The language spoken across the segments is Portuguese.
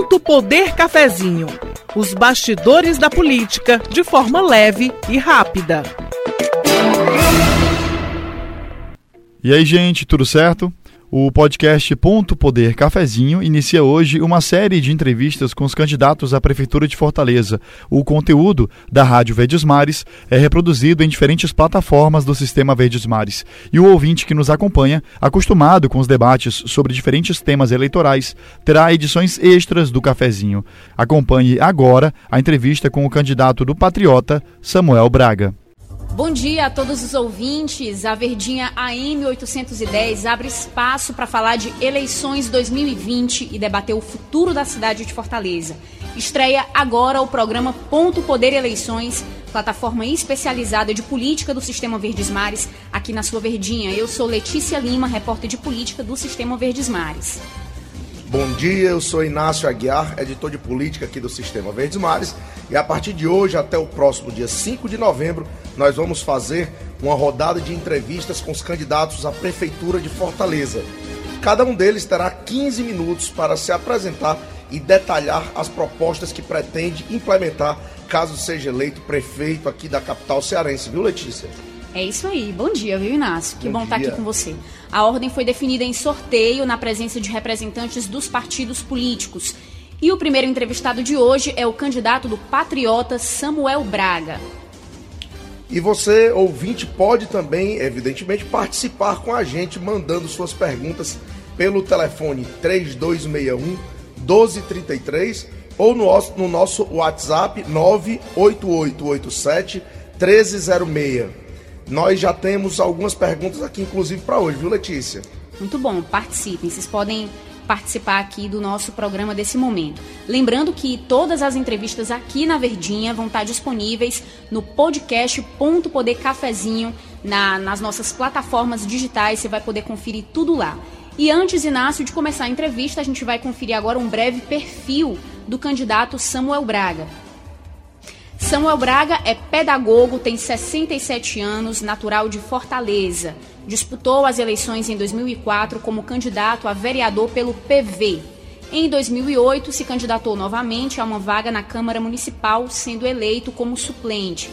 Ponto Poder Cafezinho. Os bastidores da política de forma leve e rápida. E aí, gente, tudo certo? O podcast Ponto Poder Cafezinho inicia hoje uma série de entrevistas com os candidatos à Prefeitura de Fortaleza. O conteúdo da Rádio Verdes Mares é reproduzido em diferentes plataformas do Sistema Verdes Mares. E o ouvinte que nos acompanha, acostumado com os debates sobre diferentes temas eleitorais, terá edições extras do Cafezinho. Acompanhe agora a entrevista com o candidato do Patriota, Samuel Braga. Bom dia a todos os ouvintes. A Verdinha AM 810 abre espaço para falar de eleições 2020 e debater o futuro da cidade de Fortaleza. Estreia agora o programa Ponto Poder Eleições, plataforma especializada de política do Sistema Verdes Mares, aqui na sua Verdinha. Eu sou Letícia Lima, repórter de política do Sistema Verdes Mares. Bom dia, eu sou Inácio Aguiar, editor de política aqui do Sistema Verdes Mares, e a partir de hoje até o próximo dia 5 de novembro, nós vamos fazer uma rodada de entrevistas com os candidatos à Prefeitura de Fortaleza. Cada um deles terá 15 minutos para se apresentar e detalhar as propostas que pretende implementar caso seja eleito prefeito aqui da capital cearense, viu, Letícia? É isso aí. Bom dia, viu, Inácio? Que bom, bom estar aqui com você. A ordem foi definida em sorteio na presença de representantes dos partidos políticos. E o primeiro entrevistado de hoje é o candidato do Patriota Samuel Braga. E você, ouvinte, pode também, evidentemente, participar com a gente mandando suas perguntas pelo telefone 3261 1233 ou no nosso, no nosso WhatsApp 98887 1306. Nós já temos algumas perguntas aqui, inclusive, para hoje, viu, Letícia? Muito bom, participem. Vocês podem participar aqui do nosso programa desse momento. Lembrando que todas as entrevistas aqui na Verdinha vão estar disponíveis no podcast Ponto Poder na, nas nossas plataformas digitais, você vai poder conferir tudo lá. E antes, Inácio, de começar a entrevista, a gente vai conferir agora um breve perfil do candidato Samuel Braga. Samuel Braga é pedagogo, tem 67 anos, natural de Fortaleza. Disputou as eleições em 2004 como candidato a vereador pelo PV. Em 2008, se candidatou novamente a uma vaga na Câmara Municipal, sendo eleito como suplente.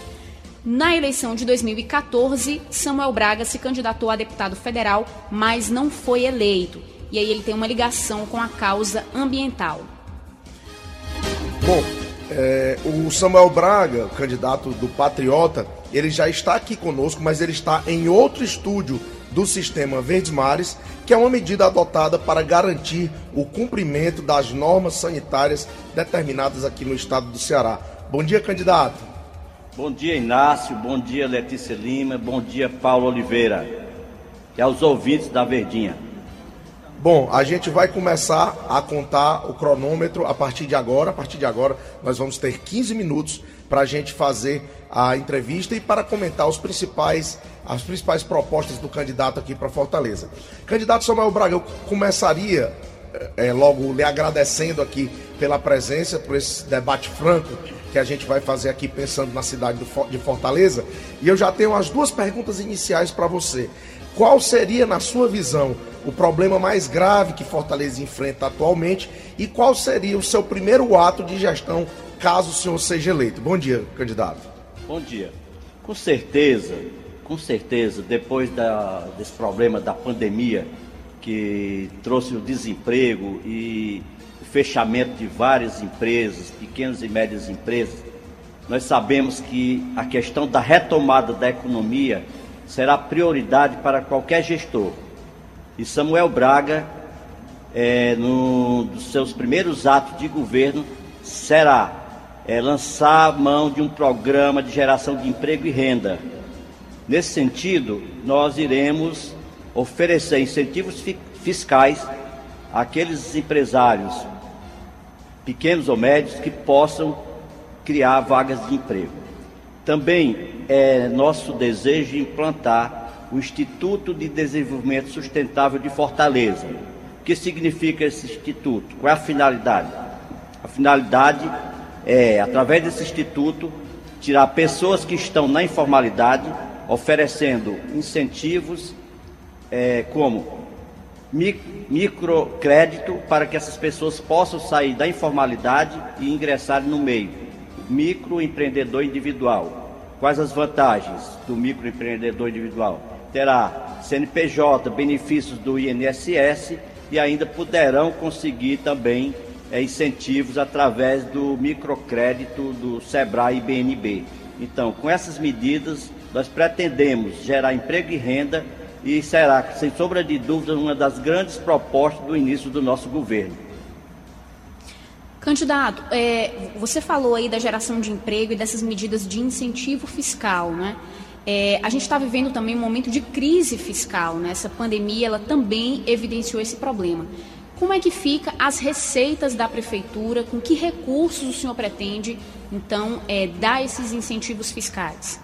Na eleição de 2014, Samuel Braga se candidatou a deputado federal, mas não foi eleito. E aí ele tem uma ligação com a causa ambiental. Bom, é, o Samuel Braga, candidato do Patriota, ele já está aqui conosco, mas ele está em outro estúdio do sistema Verdes Mares, que é uma medida adotada para garantir o cumprimento das normas sanitárias determinadas aqui no estado do Ceará. Bom dia, candidato. Bom dia, Inácio. Bom dia, Letícia Lima. Bom dia, Paulo Oliveira. E aos ouvintes da Verdinha. Bom, a gente vai começar a contar o cronômetro a partir de agora. A partir de agora, nós vamos ter 15 minutos para a gente fazer a entrevista e para comentar os principais, as principais propostas do candidato aqui para Fortaleza. Candidato Samuel Braga, eu começaria é, logo lhe agradecendo aqui pela presença, por esse debate franco que a gente vai fazer aqui pensando na cidade de Fortaleza. E eu já tenho as duas perguntas iniciais para você. Qual seria, na sua visão, o problema mais grave que Fortaleza enfrenta atualmente e qual seria o seu primeiro ato de gestão caso o senhor seja eleito? Bom dia, candidato. Bom dia. Com certeza, com certeza, depois da, desse problema da pandemia que trouxe o desemprego e o fechamento de várias empresas, pequenas e médias empresas, nós sabemos que a questão da retomada da economia será prioridade para qualquer gestor. E Samuel Braga, é, dos seus primeiros atos de governo, será é, lançar mão de um programa de geração de emprego e renda. Nesse sentido, nós iremos oferecer incentivos fiscais àqueles empresários, pequenos ou médios, que possam criar vagas de emprego. Também é nosso desejo implantar o Instituto de Desenvolvimento Sustentável de Fortaleza. O que significa esse instituto? Qual é a finalidade? A finalidade é, através desse instituto, tirar pessoas que estão na informalidade, oferecendo incentivos é, como microcrédito para que essas pessoas possam sair da informalidade e ingressarem no meio. Microempreendedor individual. Quais as vantagens do microempreendedor individual? Terá CNPJ, benefícios do INSS e ainda poderão conseguir também é, incentivos através do microcrédito do SEBRAE e BNB. Então, com essas medidas, nós pretendemos gerar emprego e renda e será, sem sombra de dúvida, uma das grandes propostas do início do nosso governo. Candidato, é, você falou aí da geração de emprego e dessas medidas de incentivo fiscal, né? É, a gente está vivendo também um momento de crise fiscal, né? Essa pandemia, ela também evidenciou esse problema. Como é que fica as receitas da prefeitura? Com que recursos o senhor pretende, então, é, dar esses incentivos fiscais?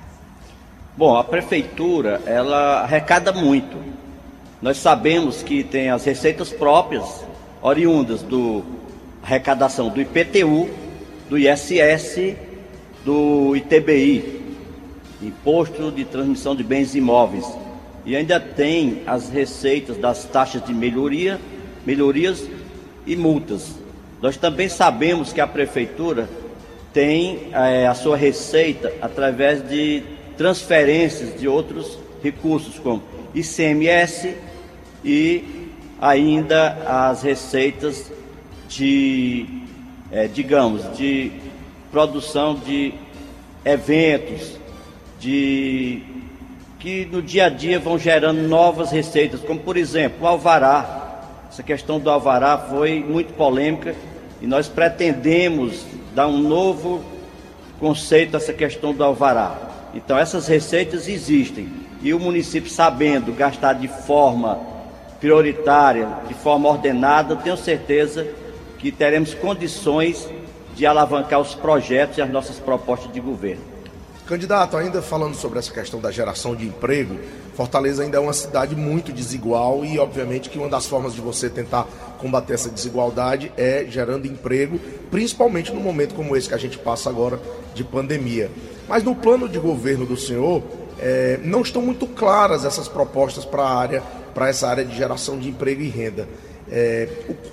Bom, a prefeitura, ela arrecada muito. Nós sabemos que tem as receitas próprias, oriundas do arrecadação do IPTU, do ISS, do ITBI, Imposto de Transmissão de Bens Imóveis. E ainda tem as receitas das taxas de melhoria, melhorias e multas. Nós também sabemos que a prefeitura tem é, a sua receita através de transferências de outros recursos, como ICMS e ainda as receitas de, é, digamos, de produção de eventos, de que no dia a dia vão gerando novas receitas, como por exemplo o alvará. Essa questão do alvará foi muito polêmica e nós pretendemos dar um novo conceito a essa questão do alvará. Então essas receitas existem e o município sabendo gastar de forma prioritária, de forma ordenada, tenho certeza que teremos condições de alavancar os projetos e as nossas propostas de governo. Candidato, ainda falando sobre essa questão da geração de emprego, Fortaleza ainda é uma cidade muito desigual e, obviamente, que uma das formas de você tentar combater essa desigualdade é gerando emprego, principalmente no momento como esse que a gente passa agora de pandemia. Mas no plano de governo do senhor, é, não estão muito claras essas propostas para a área, para essa área de geração de emprego e renda. É,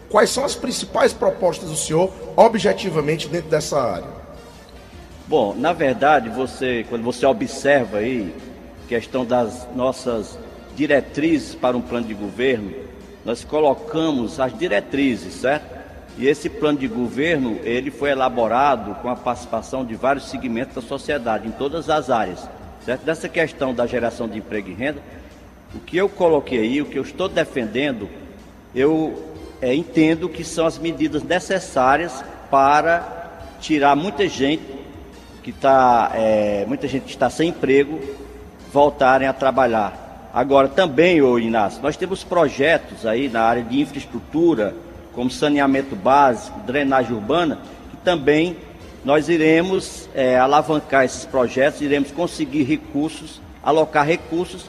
quais são as principais propostas do senhor, objetivamente, dentro dessa área? Bom, na verdade, você, quando você observa aí questão das nossas diretrizes para um plano de governo, nós colocamos as diretrizes, certo? E esse plano de governo, ele foi elaborado com a participação de vários segmentos da sociedade, em todas as áreas. Certo? Dessa questão da geração de emprego e renda, o que eu coloquei aí, o que eu estou defendendo, eu é, entendo que são as medidas necessárias para tirar muita gente que está, é, muita gente que está sem emprego, voltarem a trabalhar. Agora também, ô Inácio, nós temos projetos aí na área de infraestrutura, como saneamento básico, drenagem urbana, que também nós iremos é, alavancar esses projetos, iremos conseguir recursos, alocar recursos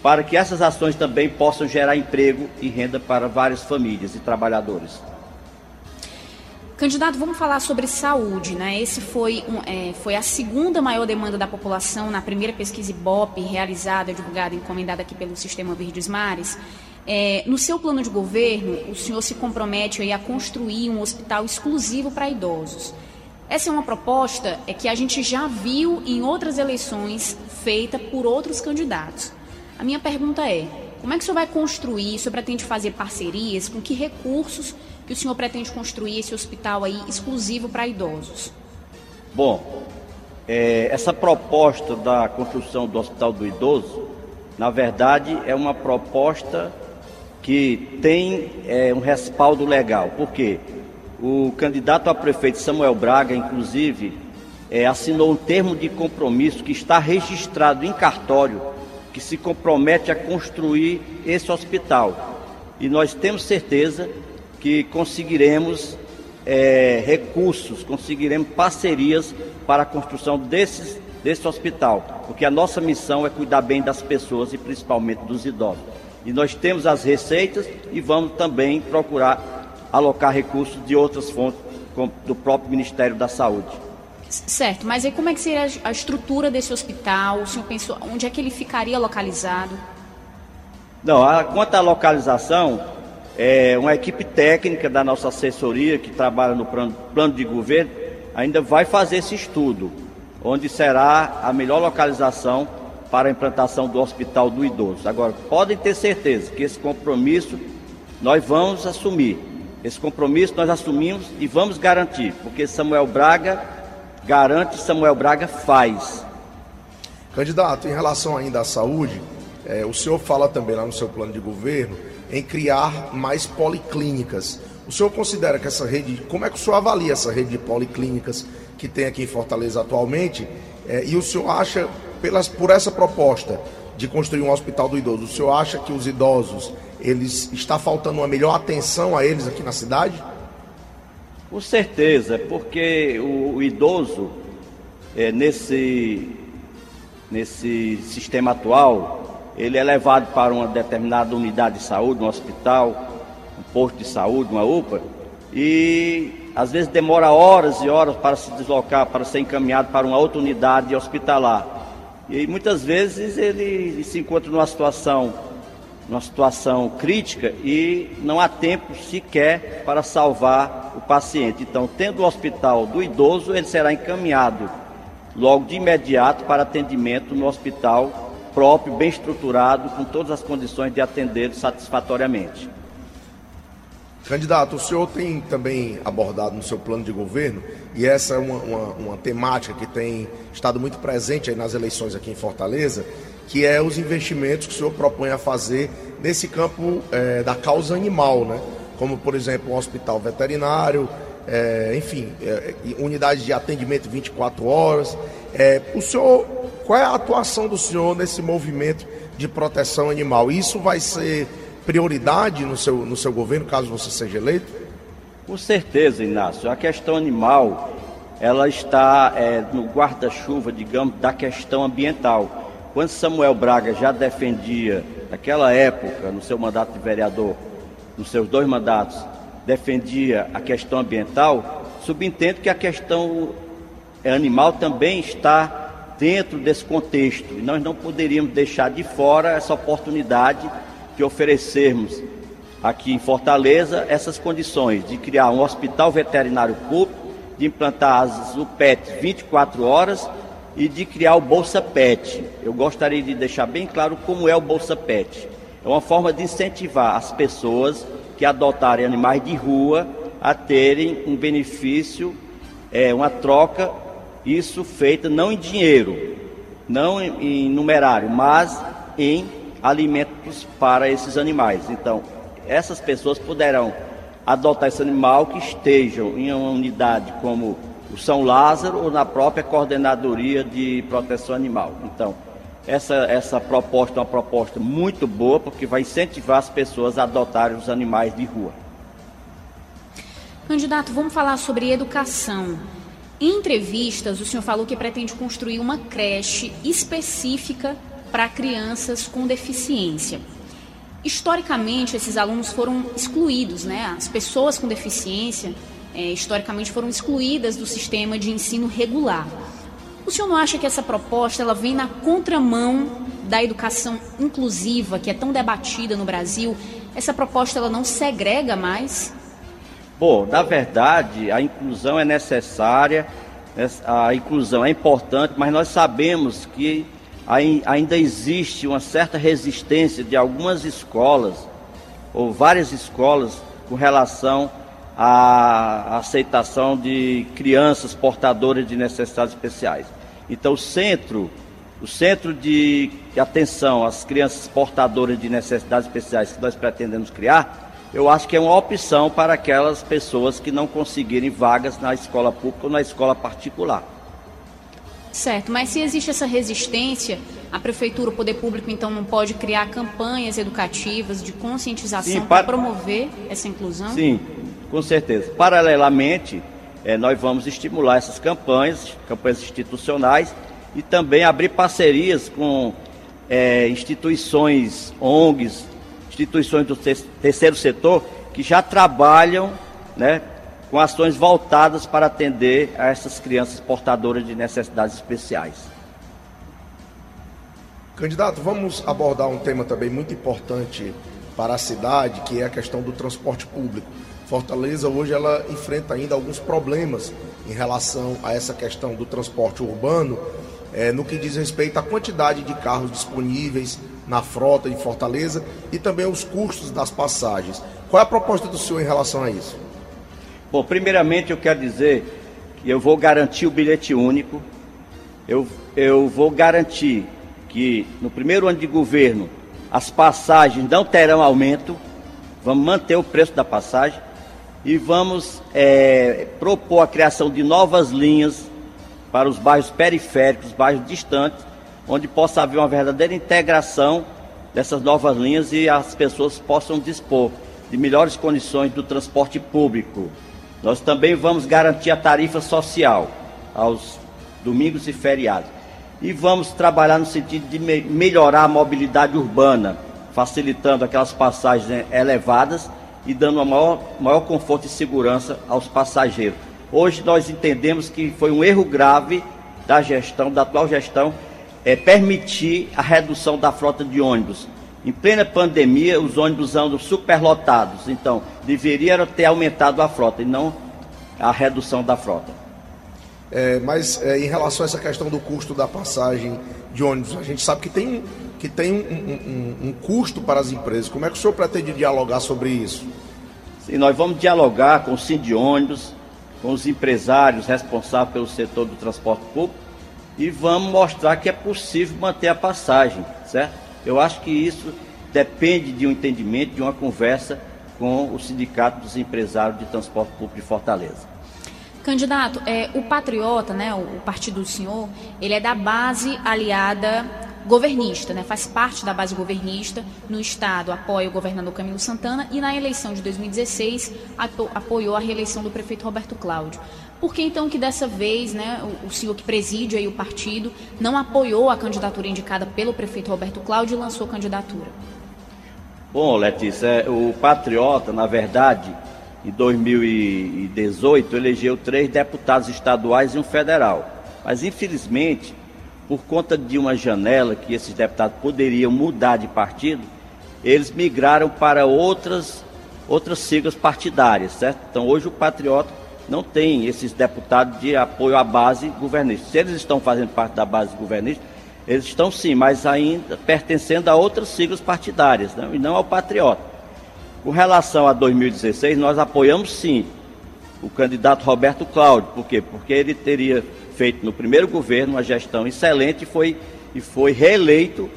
para que essas ações também possam gerar emprego e renda para várias famílias e trabalhadores. Candidato, vamos falar sobre saúde, né? Esse foi, um, é, foi a segunda maior demanda da população na primeira pesquisa IBOP realizada, divulgada e encomendada aqui pelo Sistema Verdes Mares. É, no seu plano de governo, o senhor se compromete a construir um hospital exclusivo para idosos. Essa é uma proposta é, que a gente já viu em outras eleições feita por outros candidatos. A minha pergunta é: como é que o senhor vai construir? O senhor pretende fazer parcerias? Com que recursos que o senhor pretende construir esse hospital aí exclusivo para idosos? Bom, é, essa proposta da construção do Hospital do Idoso, na verdade, é uma proposta que tem é, um respaldo legal. Por quê? O candidato a prefeito Samuel Braga, inclusive, é, assinou um termo de compromisso que está registrado em cartório, que se compromete a construir esse hospital. E nós temos certeza que conseguiremos é, recursos, conseguiremos parcerias para a construção desses, desse hospital, porque a nossa missão é cuidar bem das pessoas e principalmente dos idosos. E nós temos as receitas e vamos também procurar alocar recursos de outras fontes, como do próprio Ministério da Saúde. Certo, mas aí como é que seria a estrutura desse hospital? O senhor pensou onde é que ele ficaria localizado? Não, a, quanto à localização, é, uma equipe técnica da nossa assessoria, que trabalha no plano, plano de governo, ainda vai fazer esse estudo, onde será a melhor localização para a implantação do Hospital do Idoso. Agora, podem ter certeza que esse compromisso nós vamos assumir. Esse compromisso nós assumimos e vamos garantir, porque Samuel Braga garante, Samuel Braga faz. Candidato, em relação ainda à saúde, é, o senhor fala também lá no seu plano de governo em criar mais policlínicas. O senhor considera que essa rede, como é que o senhor avalia essa rede de policlínicas que tem aqui em Fortaleza atualmente? É, e o senhor acha, pelas, por essa proposta de construir um hospital do idoso, o senhor acha que os idosos, eles está faltando uma melhor atenção a eles aqui na cidade? Com certeza, porque o, idoso, é, nesse, nesse sistema atual, ele é levado para uma determinada unidade de saúde, um hospital, um posto de saúde, uma UPA, e às vezes demora horas e horas para se deslocar, para ser encaminhado para uma outra unidade hospitalar. E muitas vezes ele se encontra numa situação numa situação crítica e não há tempo sequer para salvar o paciente. Então, tendo o hospital do idoso, ele será encaminhado logo de imediato para atendimento no hospital próprio, bem estruturado, com todas as condições de atender satisfatoriamente. Candidato, o senhor tem também abordado no seu plano de governo, e essa é uma, uma, uma temática que tem estado muito presente nas eleições aqui em Fortaleza, que é os investimentos que o senhor propõe a fazer nesse campo é, da causa animal, né? Como, por exemplo, um hospital veterinário, é, enfim, é, unidade de atendimento 24 horas. É, o senhor, qual é a atuação do senhor nesse movimento de proteção animal? Isso vai ser prioridade no seu, no seu governo, caso você seja eleito? Com certeza, Inácio. A questão animal, ela está no guarda-chuva, digamos, da questão ambiental. Quando Samuel Braga já defendia, naquela época, no seu mandato de vereador, nos seus dois mandatos, defendia a questão ambiental, subentendo que a questão animal também está dentro desse contexto. E nós não poderíamos deixar de fora essa oportunidade de oferecermos aqui em Fortaleza essas condições de criar um hospital veterinário público, de implantar as UPET 24 horas e de criar o Bolsa Pet. Eu gostaria de deixar bem claro como é o Bolsa Pet. É uma forma de incentivar as pessoas que adotarem animais de rua a terem um benefício, é, uma troca, isso feita não em dinheiro, não em, em numerário, mas em alimentos para esses animais. Então, essas pessoas poderão adotar esse animal que estejam em uma unidade como o São Lázaro ou na própria Coordenadoria de Proteção Animal. Então, essa, essa proposta é uma proposta muito boa, porque vai incentivar as pessoas a adotarem os animais de rua. Candidato, vamos falar sobre educação. Em entrevistas, o senhor falou que pretende construir uma creche específica para crianças com deficiência. Historicamente, esses alunos foram excluídos, né? As pessoas com deficiência é, historicamente foram excluídas do sistema de ensino regular. O senhor não acha que essa proposta ela vem na contramão da educação inclusiva que é tão debatida no Brasil? Essa proposta ela não segrega mais? Bom, na verdade, a inclusão é necessária, a inclusão é importante, mas nós sabemos que ainda existe uma certa resistência de algumas escolas, ou várias escolas, com relação a aceitação de crianças portadoras de necessidades especiais. Então, o centro, o centro de atenção às crianças portadoras de necessidades especiais que nós pretendemos criar, eu acho que é uma opção para aquelas pessoas que não conseguirem vagas na escola pública ou na escola particular. Certo, mas se existe essa resistência, a prefeitura, o poder público, então, não pode criar campanhas educativas de conscientização para promover essa inclusão? Sim, com certeza. Paralelamente, é, nós vamos estimular essas campanhas, campanhas institucionais, e também abrir parcerias com é, instituições, ONGs, instituições do terceiro setor, que já trabalham né, com ações voltadas para atender a essas crianças portadoras de necessidades especiais. Candidato, vamos abordar um tema também muito importante para a cidade, que é a questão do transporte público. Fortaleza hoje ela enfrenta ainda alguns problemas em relação a essa questão do transporte urbano, é, no que diz respeito à quantidade de carros disponíveis na frota em Fortaleza e também os custos das passagens. Qual é a proposta do senhor em relação a isso? Bom, primeiramente eu quero dizer que eu vou garantir o bilhete único, eu, eu vou garantir que no primeiro ano de governo as passagens não terão aumento, vamos manter o preço da passagem e vamos é, propor a criação de novas linhas para os bairros periféricos, bairros distantes, onde possa haver uma verdadeira integração dessas novas linhas e as pessoas possam dispor de melhores condições do transporte público. Nós também vamos garantir a tarifa social aos domingos e feriados. E vamos trabalhar no sentido de me melhorar a mobilidade urbana, facilitando aquelas passagens elevadas e dando maior, maior conforto e segurança aos passageiros. Hoje nós entendemos que foi um erro grave da gestão, da atual gestão, é, permitir a redução da frota de ônibus. Em plena pandemia, os ônibus andam superlotados, então deveria ter aumentado a frota e não a redução da frota. É, mas é, em relação a essa questão do custo da passagem de ônibus, a gente sabe que tem que tem um, um, um, custo para as empresas. Como é que o senhor pretende dialogar sobre isso? Sim, nós vamos dialogar com o Sim de ônibus, com os empresários responsáveis pelo setor do transporte público e vamos mostrar que é possível manter a passagem, certo? Eu acho que isso depende de um entendimento, de uma conversa com o Sindicato dos Empresários de Transporte Público de Fortaleza. Candidato, é, o Patriota, né, o, o partido do senhor, ele é da base aliada governista, né? faz parte da base governista. No Estado apoia o governador Camilo Santana e na eleição de 2016 apoiou a reeleição do prefeito Roberto Cláudio. Por que então que dessa vez né, o, o senhor que preside aí o partido não apoiou a candidatura indicada pelo prefeito Roberto Cláudio e lançou candidatura? Bom, Letícia, é, o Patriota, na verdade, em 2018, elegeu três deputados estaduais e um federal. Mas, infelizmente, por conta de uma janela que esses deputados poderiam mudar de partido, eles migraram para outras, outras siglas partidárias, certo? Então hoje o Patriota não tem esses deputados de apoio à base governista. Se eles estão fazendo parte da base governista, eles estão sim, mas ainda pertencendo a outras siglas partidárias, né? e não ao Patriota. Com relação a 2016, nós apoiamos sim o candidato Roberto Cláudio. Por quê? Porque ele teria feito no primeiro governo uma gestão excelente e foi, e foi reeleito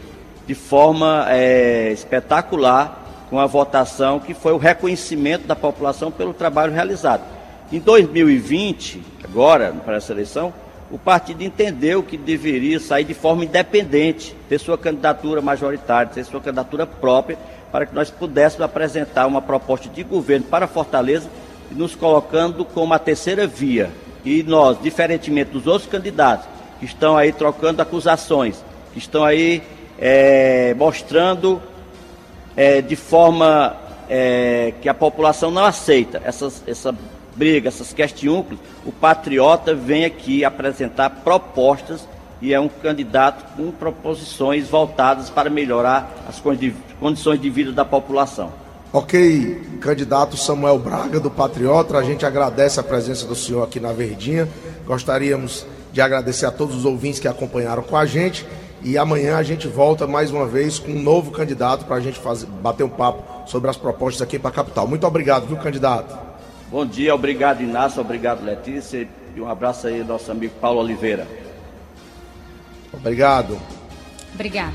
de forma é, espetacular com a votação que foi o reconhecimento da população pelo trabalho realizado. Em 2020, agora, para essa eleição, o partido entendeu que deveria sair de forma independente, ter sua candidatura majoritária, ter sua candidatura própria, para que nós pudéssemos apresentar uma proposta de governo para Fortaleza, nos colocando como a terceira via, e nós, diferentemente dos outros candidatos, que estão aí trocando acusações, que estão aí é, mostrando é, de forma é, que a população não aceita essas, essa briga, essas questiúnculos, o patriota vem aqui apresentar propostas e é um candidato com proposições voltadas para melhorar as condições de vida da população. Ok, candidato Samuel Braga, do Patriota, a gente agradece a presença do senhor aqui na Verdinha. Gostaríamos de agradecer a todos os ouvintes que acompanharam com a gente. E amanhã a gente volta mais uma vez com um novo candidato para a gente fazer, bater um papo sobre as propostas aqui para a capital. Muito obrigado, viu, candidato? Bom dia, obrigado Inácio, obrigado Letícia e um abraço aí ao nosso amigo Paulo Oliveira. Obrigado. Obrigada.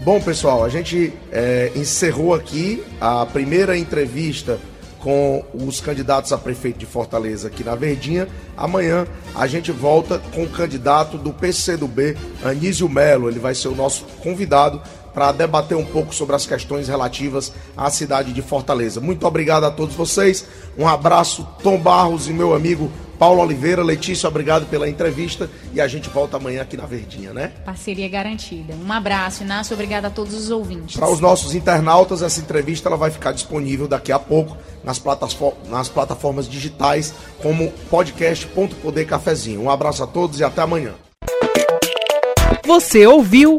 Bom, pessoal, a gente é, encerrou aqui a primeira entrevista com os candidatos a prefeito de Fortaleza aqui na Verdinha. Amanhã a gente volta com o candidato do PCdoB, Anísio Melo. Ele vai ser o nosso convidado para debater um pouco sobre as questões relativas à cidade de Fortaleza. Muito obrigado a todos vocês. Um abraço, Tom Barros e meu amigo Paulo Oliveira, Letícia, obrigado pela entrevista e a gente volta amanhã aqui na Verdinha, né? Parceria garantida. Um abraço, Inácio, obrigado a todos os ouvintes. Para os nossos internautas, essa entrevista ela vai ficar disponível daqui a pouco nas, plataformas, nas plataformas digitais como podcast.poder cafezinho. Um abraço a todos e até amanhã. Você ouviu